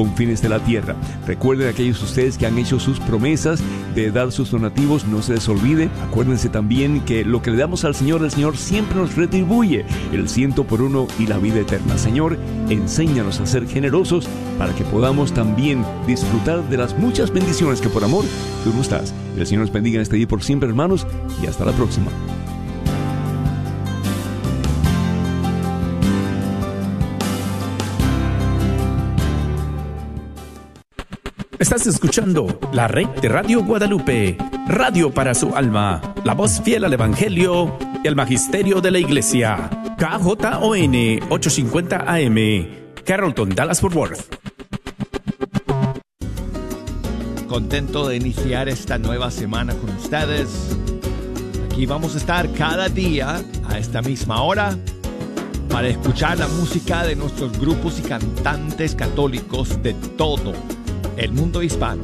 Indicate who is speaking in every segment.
Speaker 1: confines de la tierra. Recuerden aquellos ustedes que han hecho sus promesas de dar sus donativos, no se les olvide. Acuérdense también que lo que le damos al Señor, el Señor siempre nos retribuye el ciento por uno y la vida eterna. Señor, enséñanos a ser generosos para que podamos también disfrutar de las muchas bendiciones que por amor tú nos das. El Señor nos bendiga en este día por siempre, hermanos, y hasta la próxima.
Speaker 2: Estás escuchando la red de Radio Guadalupe, radio para su alma, la voz fiel al Evangelio y al Magisterio de la Iglesia. KJON 850 AM, Carrollton, Dallas Fort Worth.
Speaker 3: Contento de iniciar esta nueva semana con ustedes. Aquí vamos a estar cada día a esta misma hora para escuchar la música de nuestros grupos y cantantes católicos de todo el mundo hispano.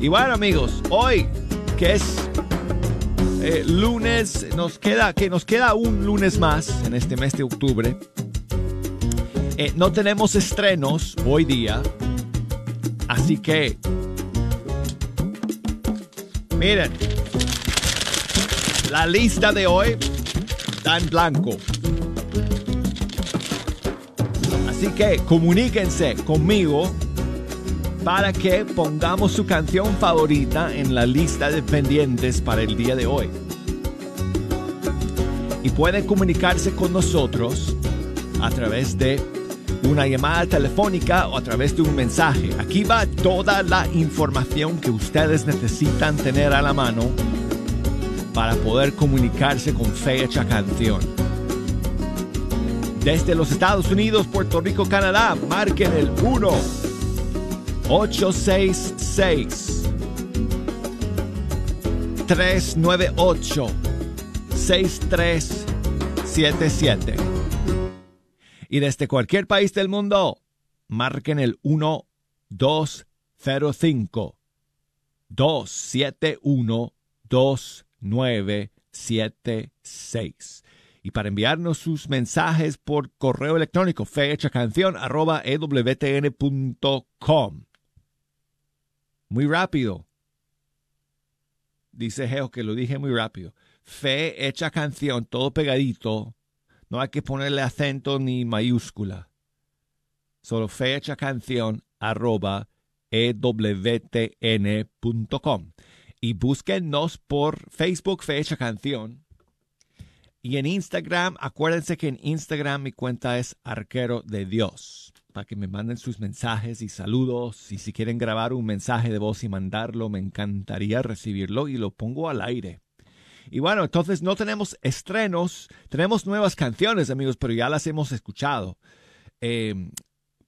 Speaker 3: Y bueno amigos, hoy que es eh, lunes, nos queda, que nos queda un lunes más en este mes de octubre. Eh, no tenemos estrenos hoy día, así que miren, la lista de hoy está en blanco. Así que comuníquense conmigo para que pongamos su canción favorita en la lista de pendientes para el día de hoy. Y pueden comunicarse con nosotros a través de una llamada telefónica o a través de un mensaje. Aquí va toda la información que ustedes necesitan tener a la mano para poder comunicarse con fecha canción. Desde los Estados Unidos, Puerto Rico, Canadá, marquen el 1 866 398 6377. Y desde cualquier país del mundo, marquen el 1205 271 2976 y para enviarnos sus mensajes por correo electrónico fechacanción arroba ewtn.com. Muy rápido. Dice Geo que lo dije muy rápido. Fe hecha canción, todo pegadito. No hay que ponerle acento ni mayúscula. Solo fe hecha canción arroba ewtn.com. Y búsquennos por Facebook Fecha Canción y en Instagram, acuérdense que en Instagram mi cuenta es Arquero de Dios. Para que me manden sus mensajes y saludos. Y si quieren grabar un mensaje de voz y mandarlo, me encantaría recibirlo y lo pongo al aire. Y bueno, entonces no tenemos estrenos, tenemos nuevas canciones, amigos, pero ya las hemos escuchado. Eh,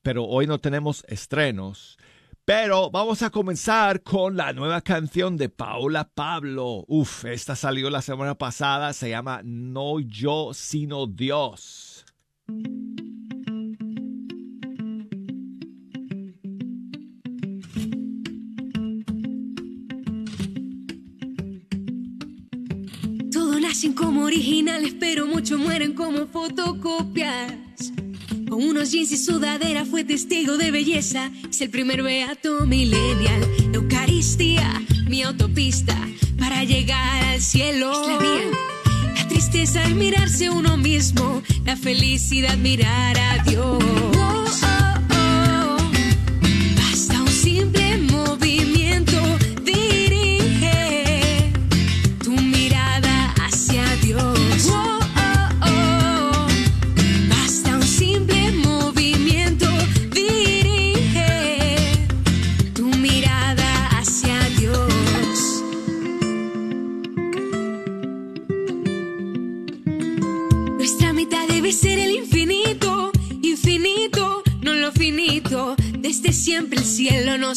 Speaker 3: pero hoy no tenemos estrenos. Pero vamos a comenzar con la nueva canción de Paula Pablo. Uf, esta salió la semana pasada, se llama No yo, sino Dios.
Speaker 4: Nacen como originales, pero muchos mueren como fotocopias. Con unos jeans y sudadera fue testigo de belleza. Es el primer beato millennial. Eucaristía, mi autopista para llegar al cielo. Es la vía. La tristeza es mirarse uno mismo. La felicidad mirar a Dios.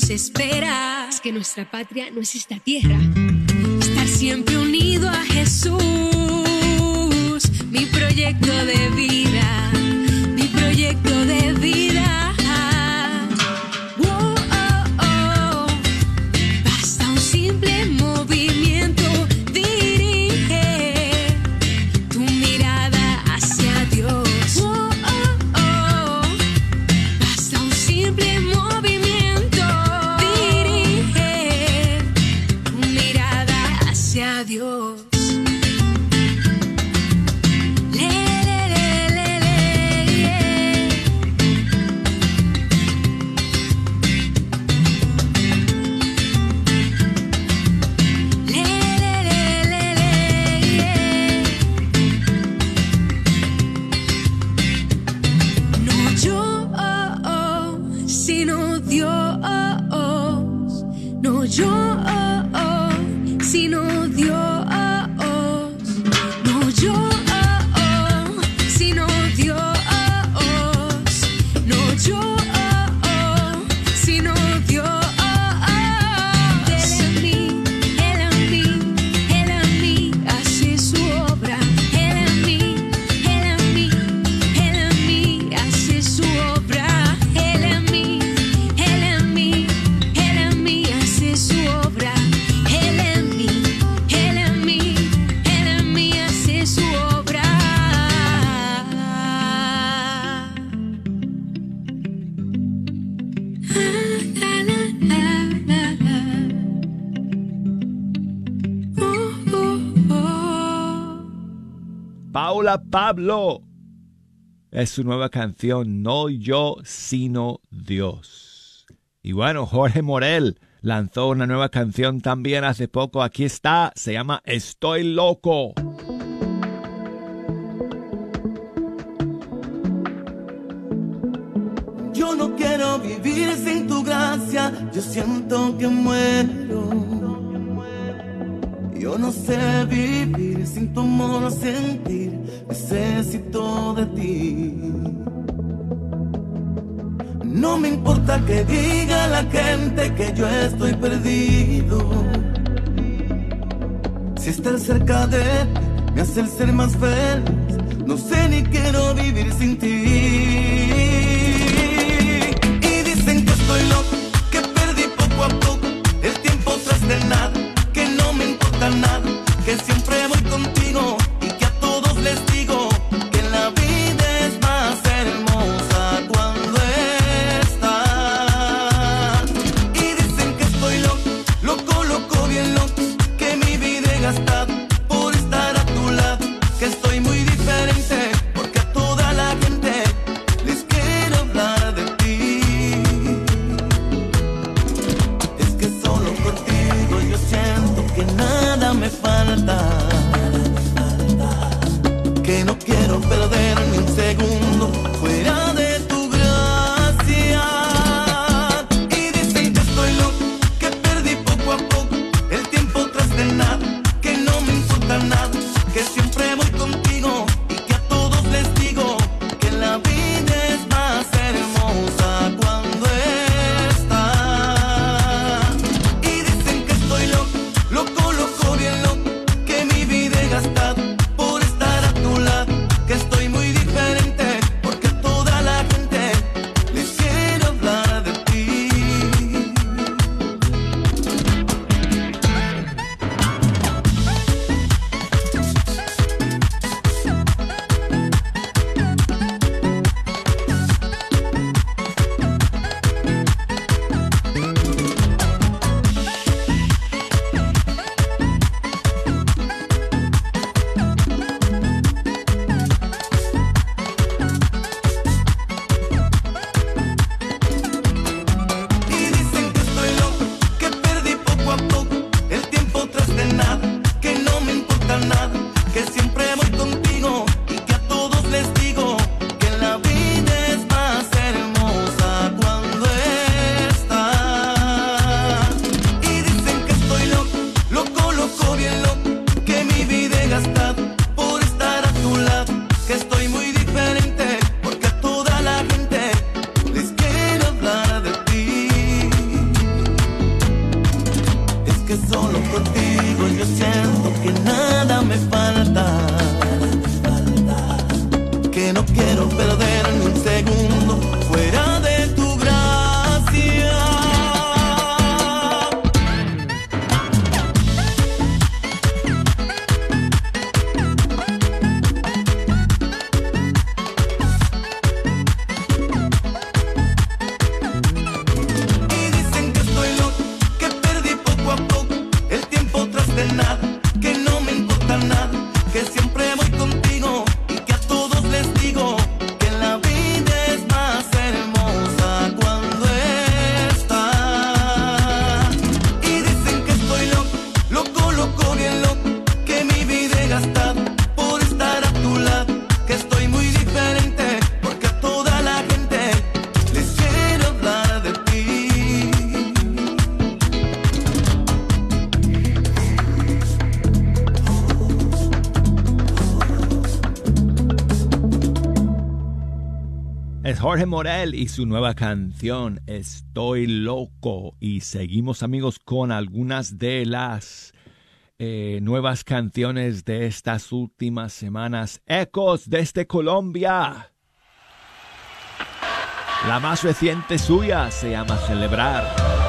Speaker 4: Es que nuestra patria no es esta tierra. Estar siempre unido a Jesús, mi proyecto de vida, mi proyecto de vida.
Speaker 3: Pablo. Es su nueva canción, No yo, sino Dios. Y bueno, Jorge Morel lanzó una nueva canción también hace poco. Aquí está, se llama Estoy loco.
Speaker 5: Yo no quiero vivir sin tu gracia, yo siento que muero. Yo no sé vivir sin tu amor, sentir, necesito de ti. No me importa que diga la gente que yo estoy perdido. Si estar cerca de ti me hace el ser más feliz, no sé ni quiero vivir sin ti. Que siempre
Speaker 6: Morel y su nueva canción Estoy loco. Y seguimos amigos con algunas de las eh, nuevas canciones de estas últimas semanas. Ecos desde Colombia. La más reciente suya se llama Celebrar.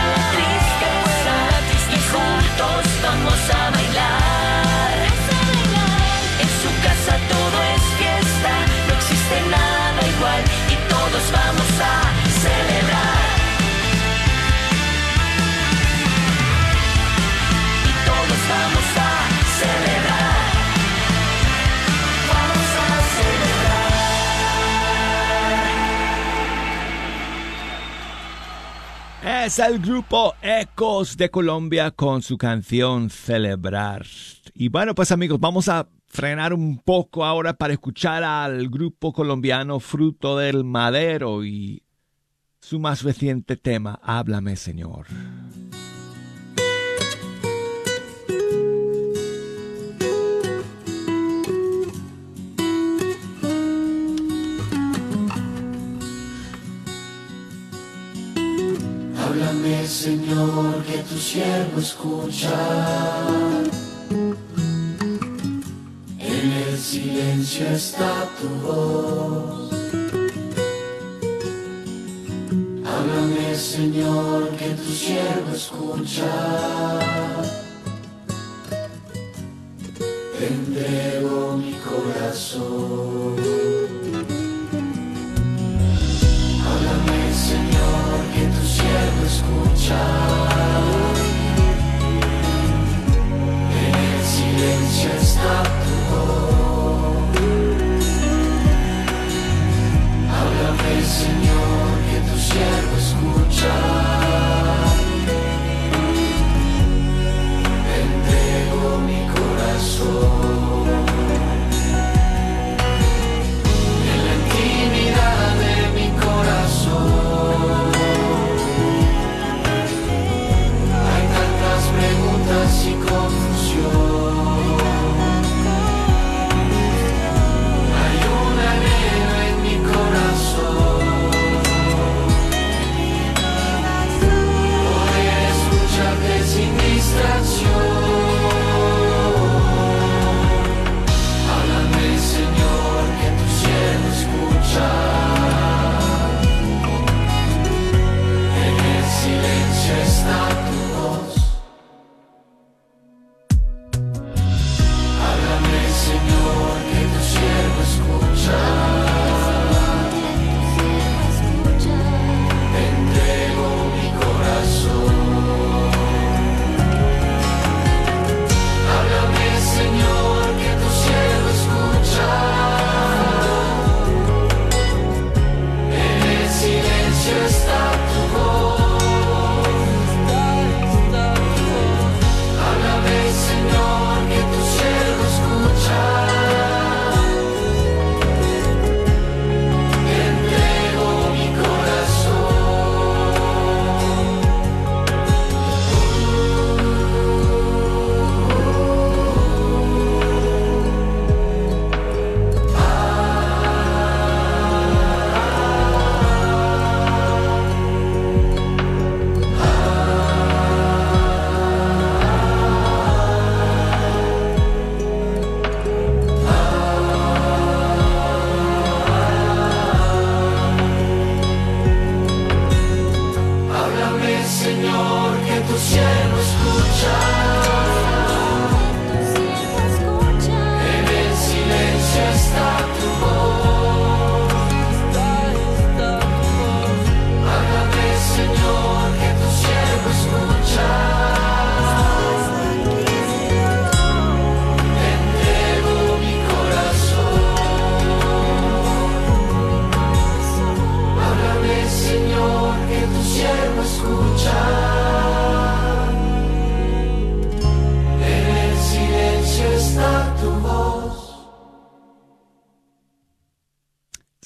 Speaker 6: juntos vamos a bailar. En su casa todo es fiesta, no existe nada igual y todos vamos a celebrar. El grupo Ecos de Colombia con su canción Celebrar. Y bueno, pues amigos, vamos a frenar un poco ahora para escuchar al grupo colombiano Fruto del Madero y su más reciente tema, Háblame Señor.
Speaker 7: Señor, que tu siervo escucha. En el silencio está tu voz. Háblame, Señor, que tu siervo escucha. Te entrego mi corazón.
Speaker 8: quiero escuchar. En el silencio está tu voz. Háblame, Señor, que tu siervo escucha.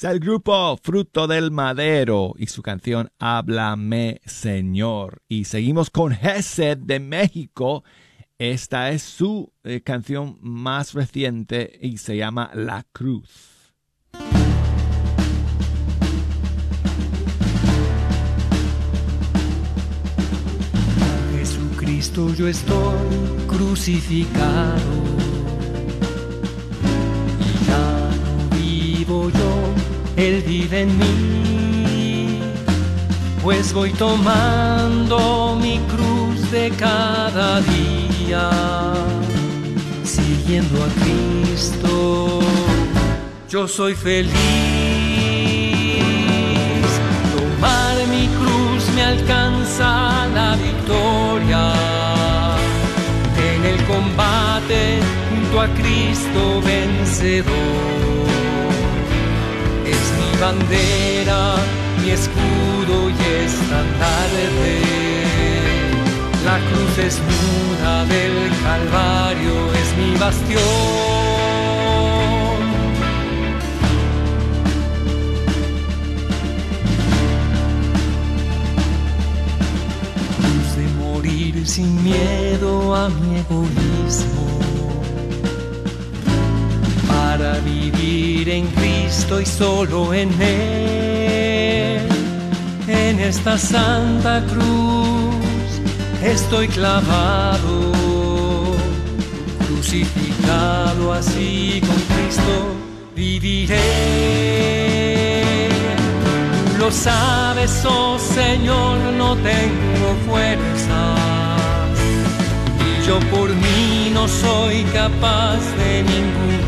Speaker 3: Es el grupo Fruto del Madero y su canción Háblame Señor. Y seguimos con Gesed de México. Esta es su eh, canción más reciente y se llama La Cruz.
Speaker 9: Jesucristo yo estoy crucificado. Y ya no vivo yo, Él vive en mí. Pues voy tomando mi cruz de cada día, siguiendo a Cristo. Yo soy feliz. Tomar mi cruz me alcanza la victoria. En el combate junto a Cristo vencedor. Es bandera, mi escudo y estandarte. La cruz desnuda del Calvario es mi bastión. Luz de morir sin miedo a mi egoísmo. Para vivir en Cristo y solo en Él. En esta santa cruz estoy clavado, crucificado así con Cristo viviré. Lo sabes, oh Señor, no tengo fuerzas. Y yo por mí no soy capaz de ningún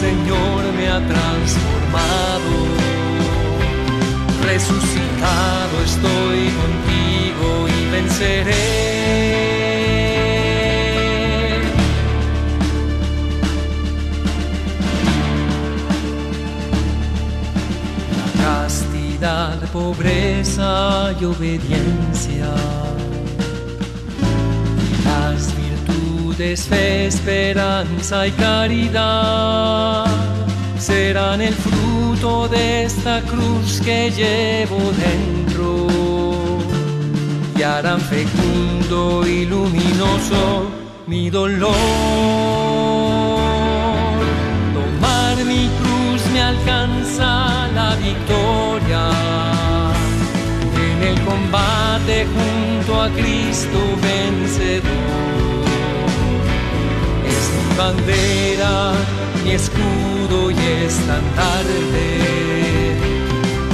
Speaker 9: Señor, me ha transformado. Resucitado estoy contigo y venceré. castidad, pobreza y obediencia. Virtudes, fe, esperanza y caridad serán el fruto de esta cruz que llevo dentro y harán fecundo y luminoso mi dolor. Tomar mi cruz me alcanza la victoria. En el combate junto a Cristo vencedor. Bandera, mi escudo y estandarte.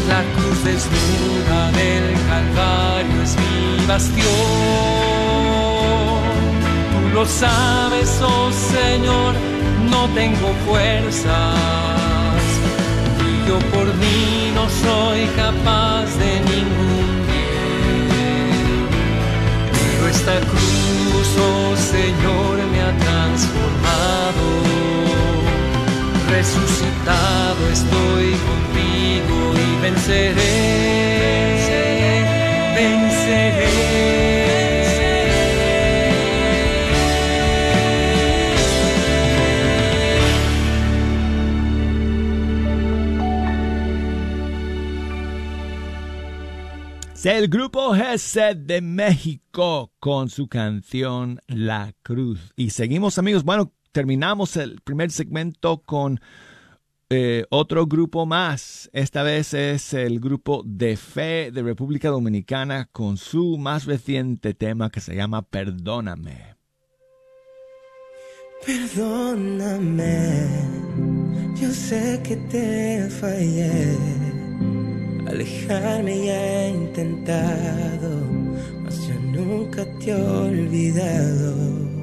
Speaker 9: La cruz desnuda del Calvario es mi bastión. Tú lo sabes, oh Señor, no tengo fuerzas y yo por mí no soy capaz de ningún bien. Pero esta cruz, oh Señor, me ha transformado. Resucitado estoy contigo y venceré. Venceré.
Speaker 3: El grupo Gesed de México con su canción La Cruz. Y seguimos amigos, bueno, terminamos el primer segmento con eh, otro grupo más. Esta vez es el grupo de fe de República Dominicana con su más reciente tema que se llama Perdóname.
Speaker 10: Perdóname, yo sé que te fallé. alejarme ya he intentado, mas yo nunca te he olvidado.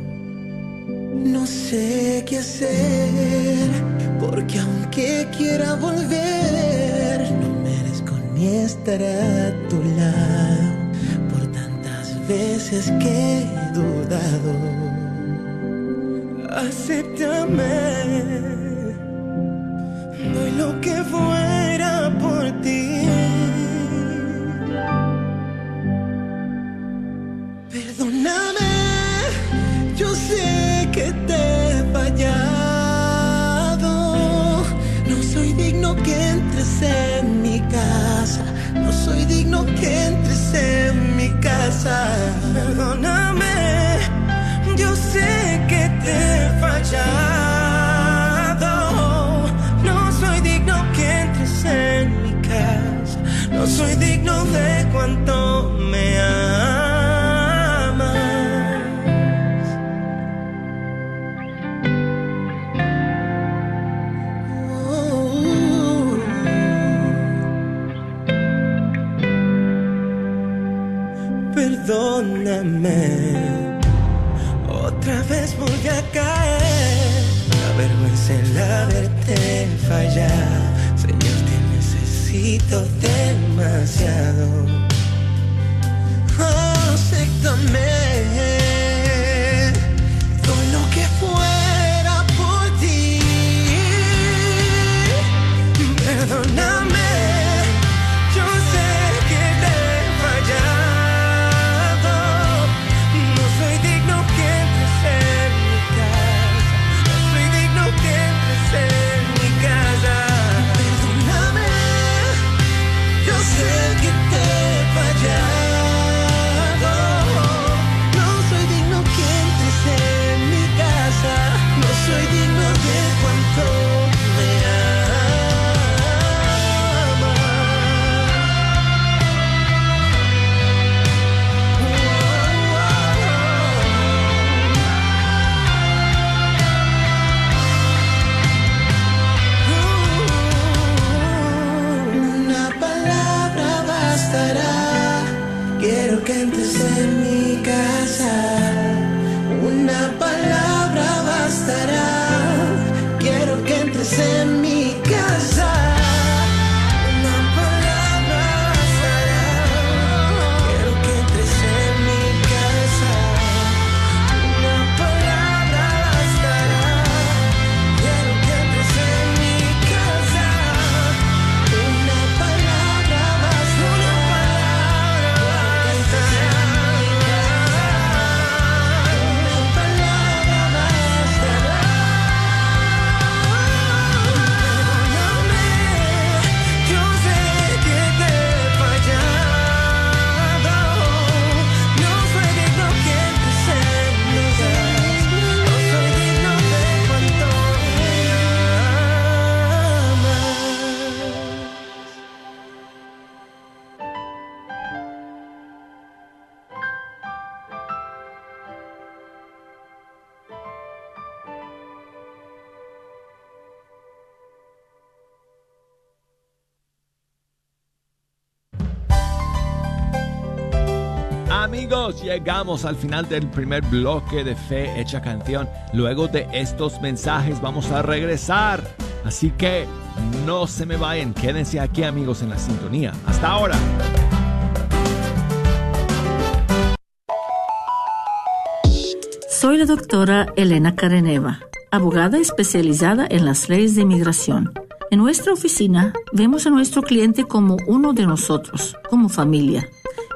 Speaker 10: No sé qué hacer, porque aunque quiera volver, no merezco ni estar a tu lado por tantas veces que he dudado. Acéptame, doy lo que fuera por ti. Perdóname, que entres en mi casa. No soy digno que entres en mi casa. Perdóname, yo sé que te he. Otra vez voy a caer. La vergüenza en la verte fallar. Señor, te necesito demasiado. Acéptame. Doy
Speaker 3: Llegamos al final del primer bloque de Fe Hecha Canción. Luego de estos mensajes vamos a regresar. Así que no se me vayan, quédense aquí amigos en la sintonía. Hasta ahora.
Speaker 11: Soy la doctora Elena Careneva, abogada especializada en las leyes de inmigración. En nuestra oficina vemos a nuestro cliente como uno de nosotros, como familia.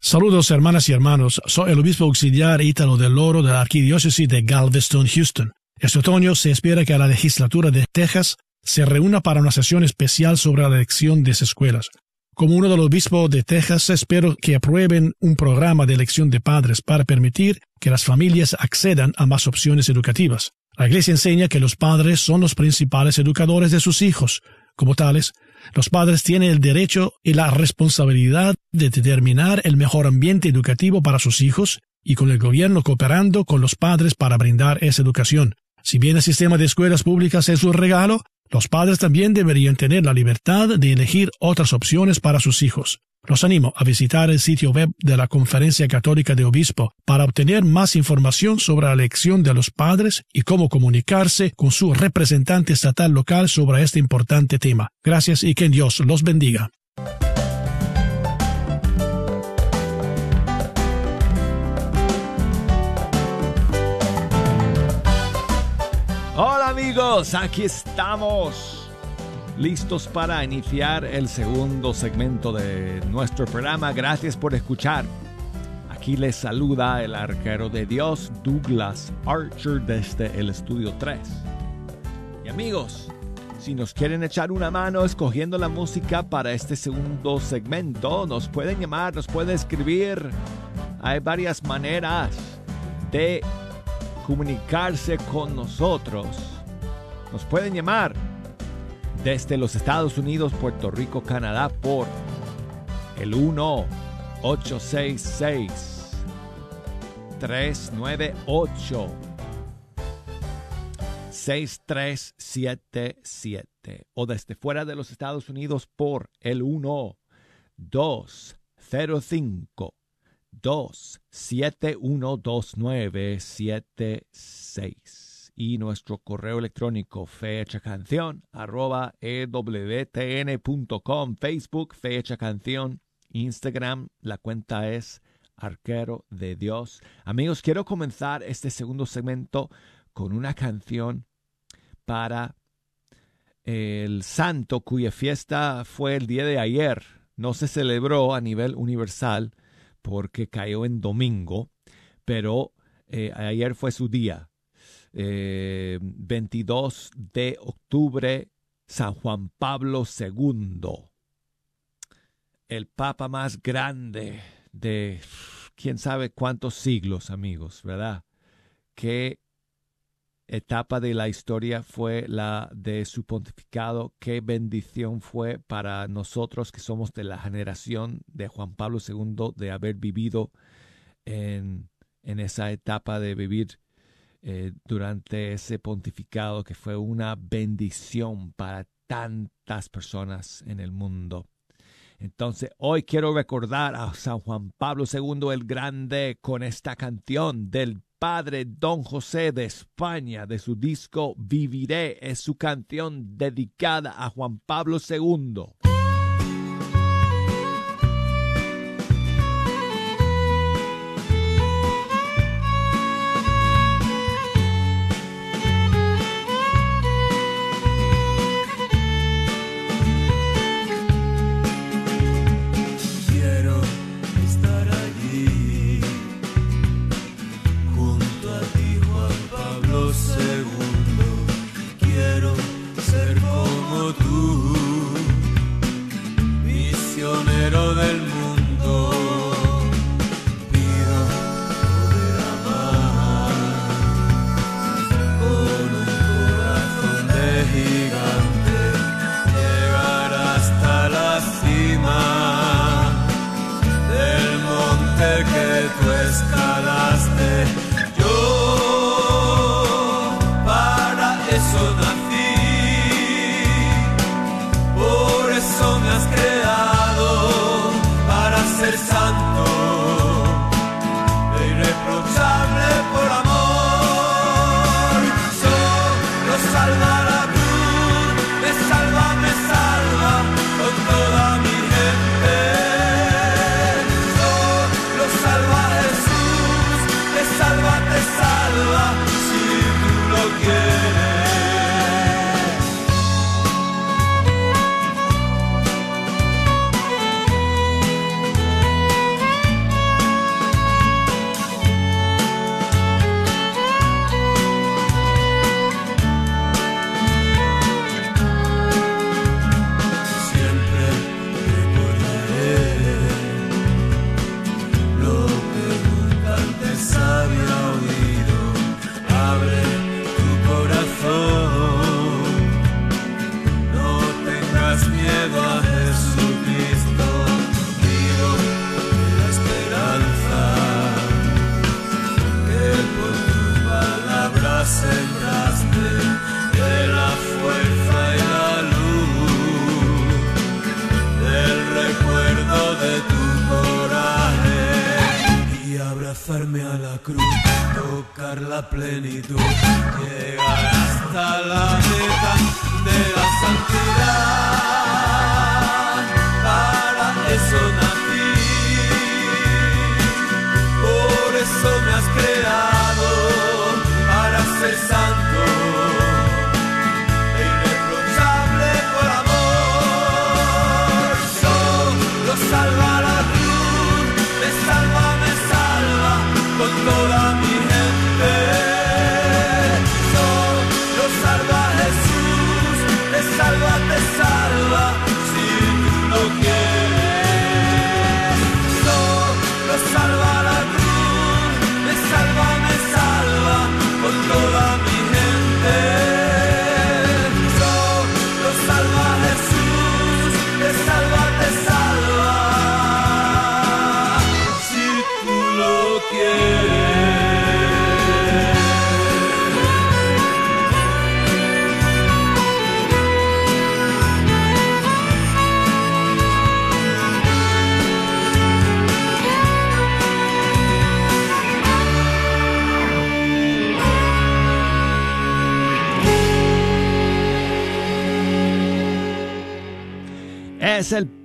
Speaker 12: Saludos hermanas y hermanos, soy el obispo auxiliar Ítalo del Oro de la Arquidiócesis de Galveston, Houston. Este otoño se espera que la legislatura de Texas se reúna para una sesión especial sobre la elección de escuelas. Como uno de los obispos de Texas, espero que aprueben un programa de elección de padres para permitir que las familias accedan a más opciones educativas. La Iglesia enseña que los padres son los principales educadores de sus hijos. Como tales, los padres tienen el derecho y la responsabilidad de determinar el mejor ambiente educativo para sus hijos y con el gobierno cooperando con los padres para brindar esa educación. Si bien el sistema de escuelas públicas es un regalo, los padres también deberían tener la libertad de elegir otras opciones para sus hijos. Los animo a visitar el sitio web de la Conferencia Católica de Obispo para obtener más información sobre la elección de los padres y cómo comunicarse con su representante estatal local sobre este importante tema. Gracias y que Dios los bendiga.
Speaker 3: Hola amigos, aquí estamos listos para iniciar el segundo segmento de nuestro programa. Gracias por escuchar. Aquí les saluda el arquero de Dios, Douglas Archer, desde el estudio 3. Y amigos, si nos quieren echar una mano escogiendo la música para este segundo segmento, nos pueden llamar, nos pueden escribir. Hay varias maneras de comunicarse con nosotros. Nos pueden llamar desde los Estados Unidos, Puerto Rico, Canadá por el 1 866 398 6377 o desde fuera de los Estados Unidos por el 1 205 2712976 y nuestro correo electrónico fecha canción arroba ewtn.com Facebook fecha canción Instagram la cuenta es arquero de Dios amigos quiero comenzar este segundo segmento con una canción para el santo cuya fiesta fue el día de ayer no se celebró a nivel universal porque cayó en domingo, pero eh, ayer fue su día. Eh, 22 de octubre, San Juan Pablo II, el papa más grande de quién sabe cuántos siglos, amigos, ¿verdad? Qué etapa de la historia fue la de su pontificado, qué bendición fue para nosotros que somos de la generación de Juan Pablo II de haber vivido en, en esa etapa de vivir eh, durante ese pontificado que fue una bendición para tantas personas en el mundo. Entonces, hoy quiero recordar a San Juan Pablo II el Grande con esta canción del padre Don José de España de su disco Viviré es su canción dedicada a Juan Pablo II.
Speaker 13: Cordero del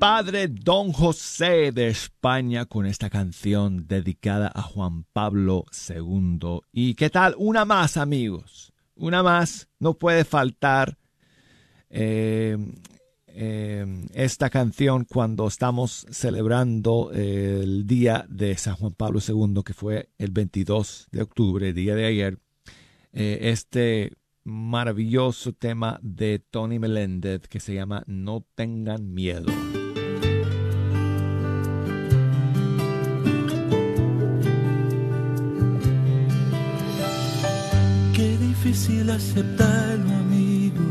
Speaker 3: padre Don José de España con esta canción dedicada a Juan Pablo II. ¿Y qué tal? Una más, amigos. Una más. No puede faltar eh, eh, esta canción cuando estamos celebrando eh, el día de San Juan Pablo II, que fue el 22 de octubre, día de ayer. Este maravilloso tema de Tony Meléndez que se llama No tengan miedo.
Speaker 13: Difícil aceptarlo, amigo.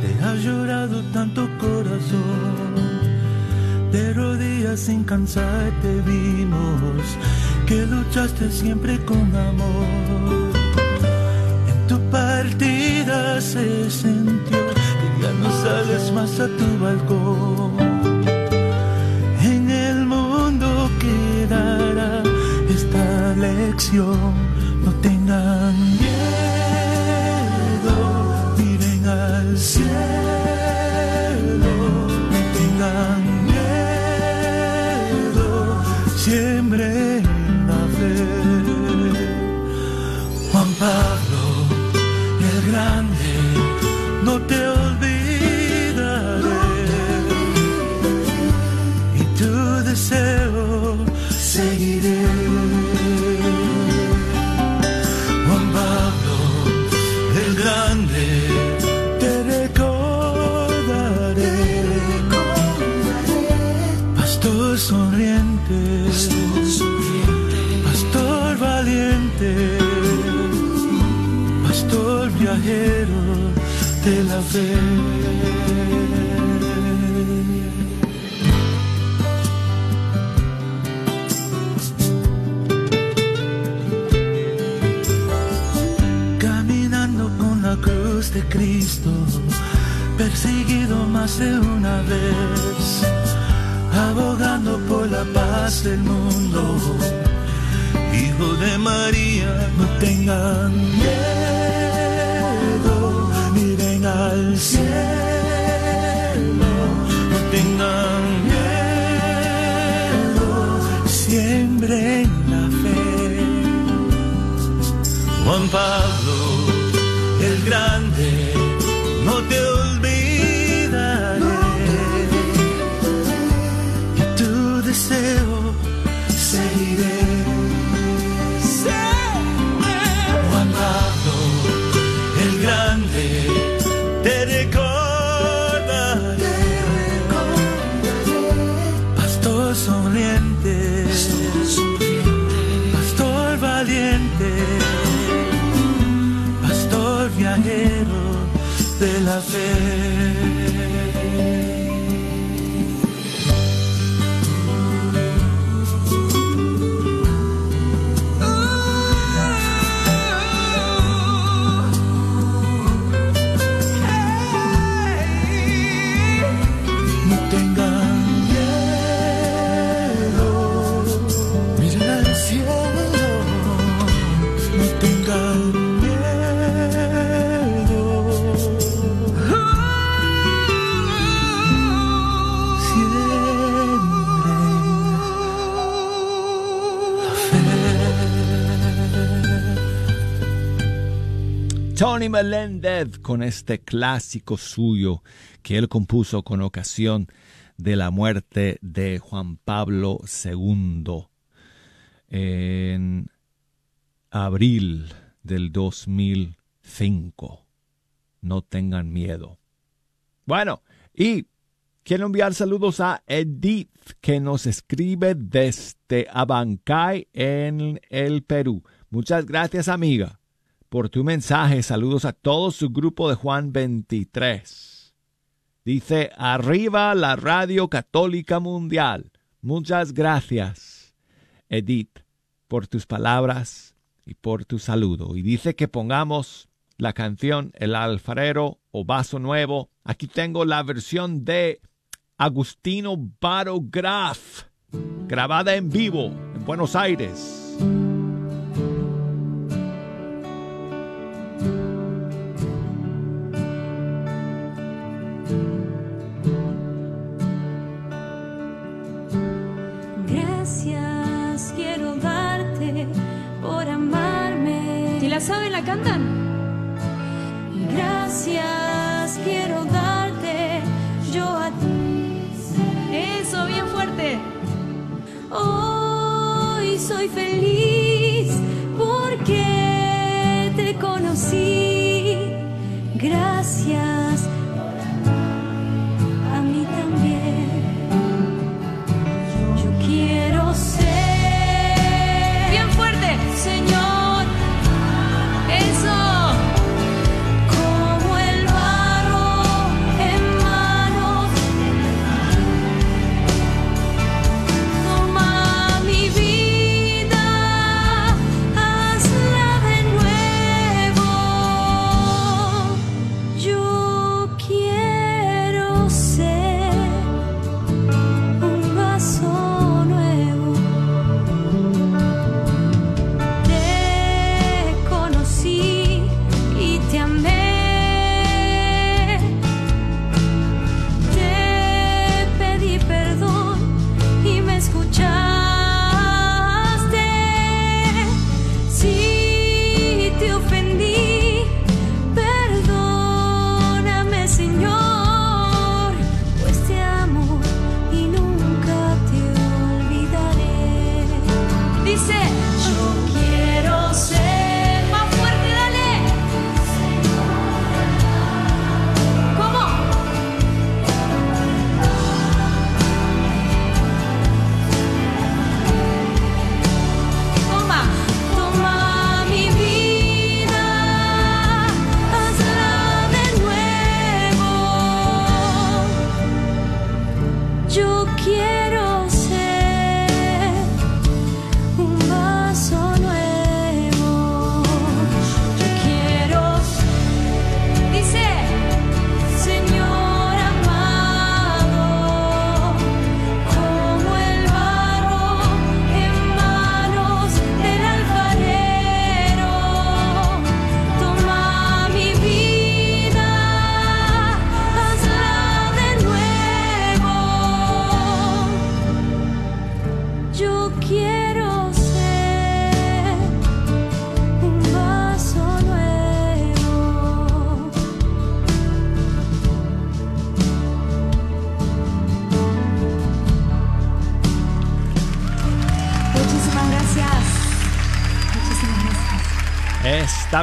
Speaker 13: Te ha llorado tanto corazón. De rodillas sin cansarte vimos que luchaste siempre con amor. En tu partida se sintió que ya no sales más a tu balcón. En el mundo quedará esta lección. Más de una vez, abogando por la paz del mundo. Hijo de María, no tengan miedo, miren al cielo, no tengan miedo, siembren la fe. Juan Pablo, deseo seguiré. Juan Pablo, el grande, te recordaré. Pastor sonriente, pastor valiente, pastor viajero de la fe.
Speaker 3: Melendez con este clásico suyo que él compuso con ocasión de la muerte de Juan Pablo II en abril del 2005. No tengan miedo. Bueno, y quiero enviar saludos a Edith que nos escribe desde Abancay en el Perú. Muchas gracias amiga por tu mensaje. Saludos a todo su grupo de Juan 23. Dice, arriba la radio católica mundial. Muchas gracias, Edith, por tus palabras y por tu saludo. Y dice que pongamos la canción El alfarero o vaso nuevo. Aquí tengo la versión de Agustino Barograf, grabada en vivo en Buenos Aires.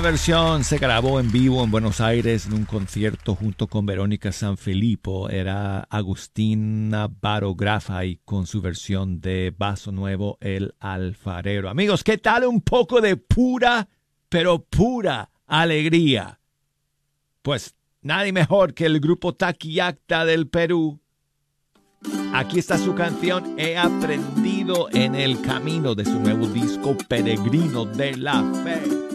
Speaker 3: Versión se grabó en vivo en Buenos Aires en un concierto junto con Verónica Sanfilippo. Era Agustina Barografa y con su versión de Vaso Nuevo, El Alfarero. Amigos, ¿qué tal un poco de pura, pero pura alegría? Pues nadie mejor que el grupo Taquillacta del Perú. Aquí está su canción He aprendido en el camino de su nuevo disco Peregrino de la Fe.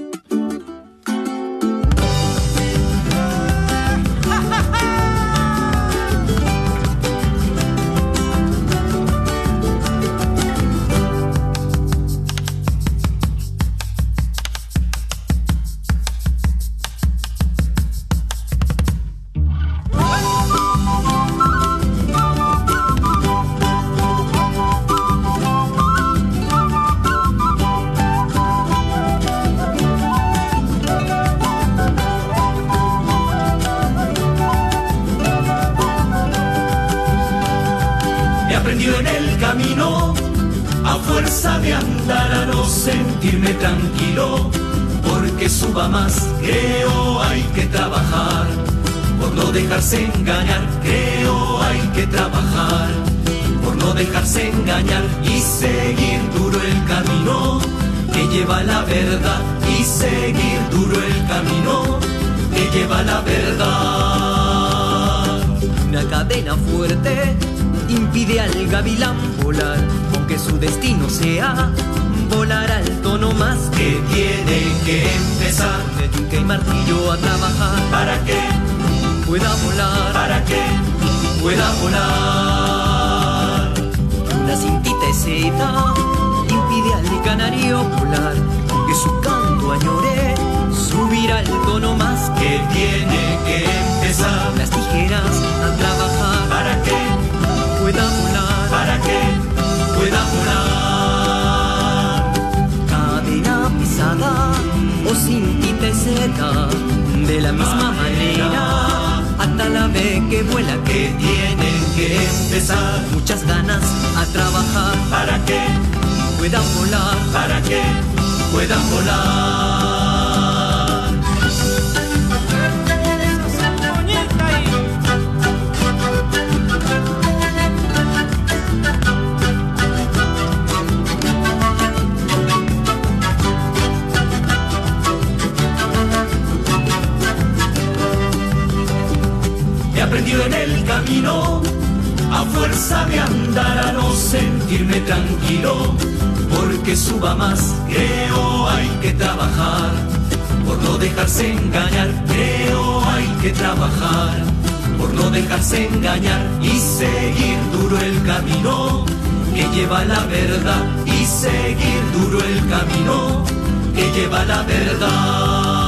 Speaker 14: Muchas ganas a trabajar,
Speaker 15: para que
Speaker 14: puedan volar,
Speaker 15: para que puedan volar. He aprendido en el camino, a fuerza de andar a no sentirme tranquilo, porque suba más, creo hay que trabajar, por no dejarse engañar, creo hay que trabajar, por no dejarse engañar y seguir duro el camino que lleva la verdad. Y seguir duro el camino que lleva la verdad.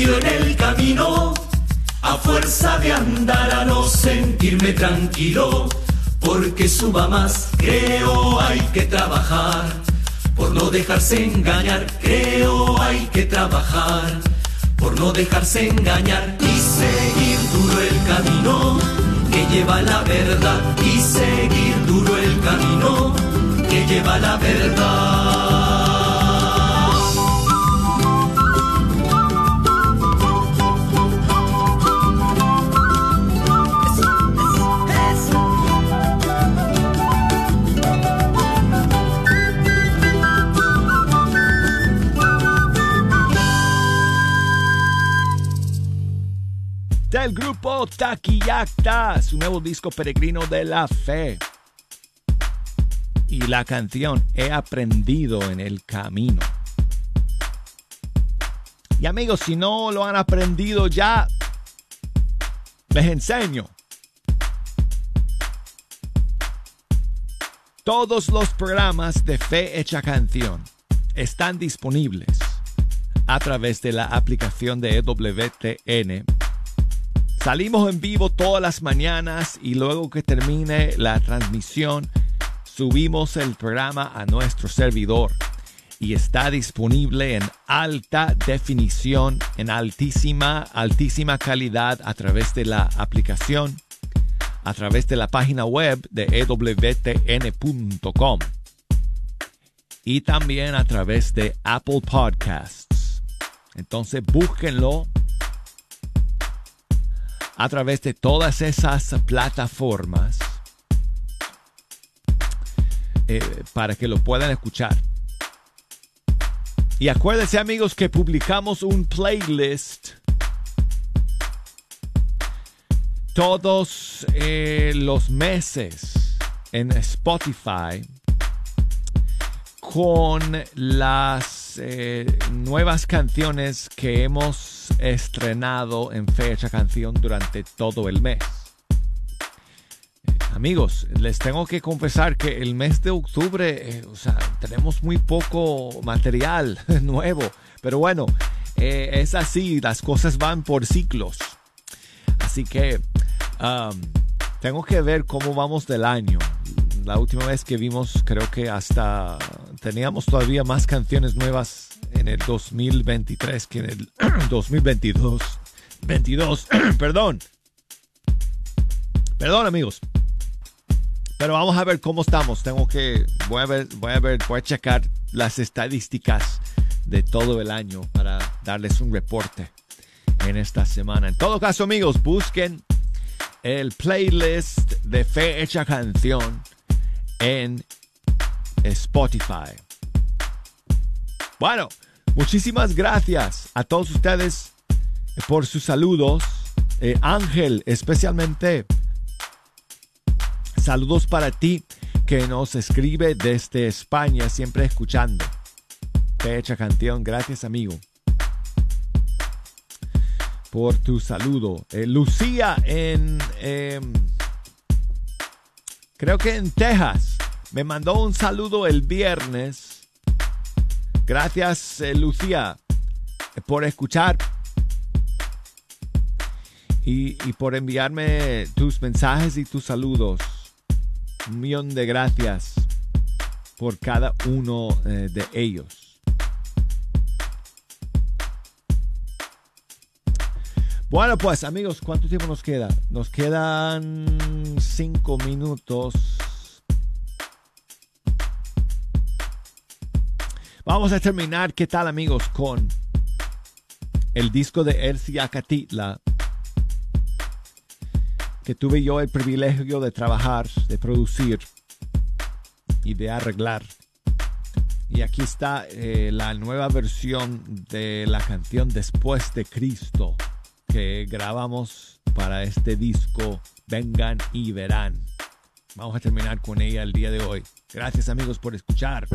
Speaker 15: En el camino, a fuerza de andar a no sentirme tranquilo, porque suba más, creo hay que trabajar, por no dejarse engañar, creo hay que trabajar, por no dejarse engañar y seguir duro el camino que lleva la verdad y seguir duro el camino que lleva la verdad.
Speaker 3: Del grupo Taquillacta, su nuevo disco Peregrino de la Fe. Y la canción He aprendido en el camino. Y amigos, si no lo han aprendido ya, les enseño. Todos los programas de Fe Hecha Canción están disponibles a través de la aplicación de EWTN Salimos en vivo todas las mañanas y luego que termine la transmisión subimos el programa a nuestro servidor. y está disponible en alta definición, en altísima, altísima calidad a través de la aplicación, a través de la página web de ewtn.com y también a través de Apple Podcasts. Entonces búsquenlo a través de todas esas plataformas eh, para que lo puedan escuchar. Y acuérdense amigos que publicamos un playlist todos eh, los meses en Spotify con las eh, nuevas canciones que hemos estrenado en fecha canción durante todo el mes. Amigos, les tengo que confesar que el mes de octubre, eh, o sea, tenemos muy poco material nuevo. Pero bueno, eh, es así, las cosas van por ciclos. Así que um, tengo que ver cómo vamos del año. La última vez que vimos, creo que hasta teníamos todavía más canciones nuevas en el 2023 que en el 2022. 22, perdón. Perdón, amigos. Pero vamos a ver cómo estamos. Tengo que, voy a ver, voy a ver, voy a checar las estadísticas de todo el año para darles un reporte en esta semana. En todo caso, amigos, busquen el playlist de Fe Hecha Canción en Spotify. Bueno, muchísimas gracias a todos ustedes por sus saludos. Eh, Ángel, especialmente Saludos para ti que nos escribe desde España, siempre escuchando. Fecha canción, gracias amigo por tu saludo. Eh, Lucía en, em, creo que en Texas, me mandó un saludo el viernes. Gracias eh, Lucía por escuchar y, por enviarme tus mensajes y tus saludos un millón de gracias por cada uno eh, de ellos. Bueno, pues amigos, ¿cuánto tiempo nos queda? Nos quedan cinco minutos. Vamos a terminar, ¿qué tal amigos? Con el disco de Ersi Acatitla que tuve yo el privilegio de trabajar, de producir y de arreglar. Y aquí está eh, la nueva versión de la canción Después de Cristo que grabamos para este disco Vengan y Verán. Vamos a terminar con ella el día de hoy. Gracias amigos por escuchar.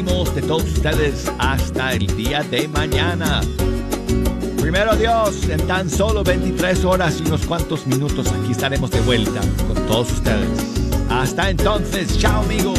Speaker 16: De
Speaker 3: todos ustedes hasta el día de mañana. Primero Dios, en tan solo 23 horas y unos cuantos minutos aquí estaremos de vuelta con todos ustedes. Hasta entonces, chao amigos.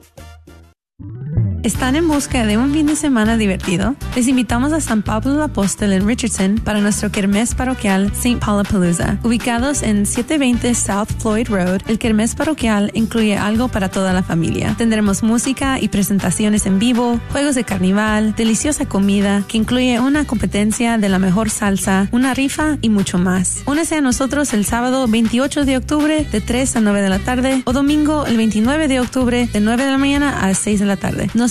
Speaker 17: ¿Están en busca de un fin de semana divertido? Les invitamos a San Pablo Apóstol en Richardson para nuestro kermés parroquial St. Paulapalooza. Ubicados en 720 South Floyd Road, el kermés parroquial incluye algo para toda la familia. Tendremos música y presentaciones en vivo, juegos de carnaval, deliciosa comida que incluye una competencia de la mejor salsa, una rifa y mucho más. Únese a nosotros el sábado 28 de octubre de 3 a 9 de la tarde o domingo el 29 de octubre de 9 de la mañana a 6 de la tarde. No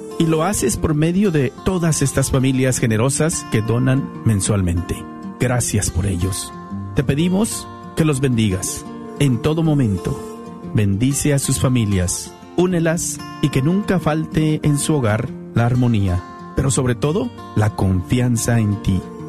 Speaker 2: Y lo haces por medio de todas estas familias generosas que donan mensualmente. Gracias por ellos. Te pedimos que los bendigas, en todo momento. Bendice a sus familias, únelas y que nunca falte en su hogar la armonía, pero sobre todo la confianza en ti.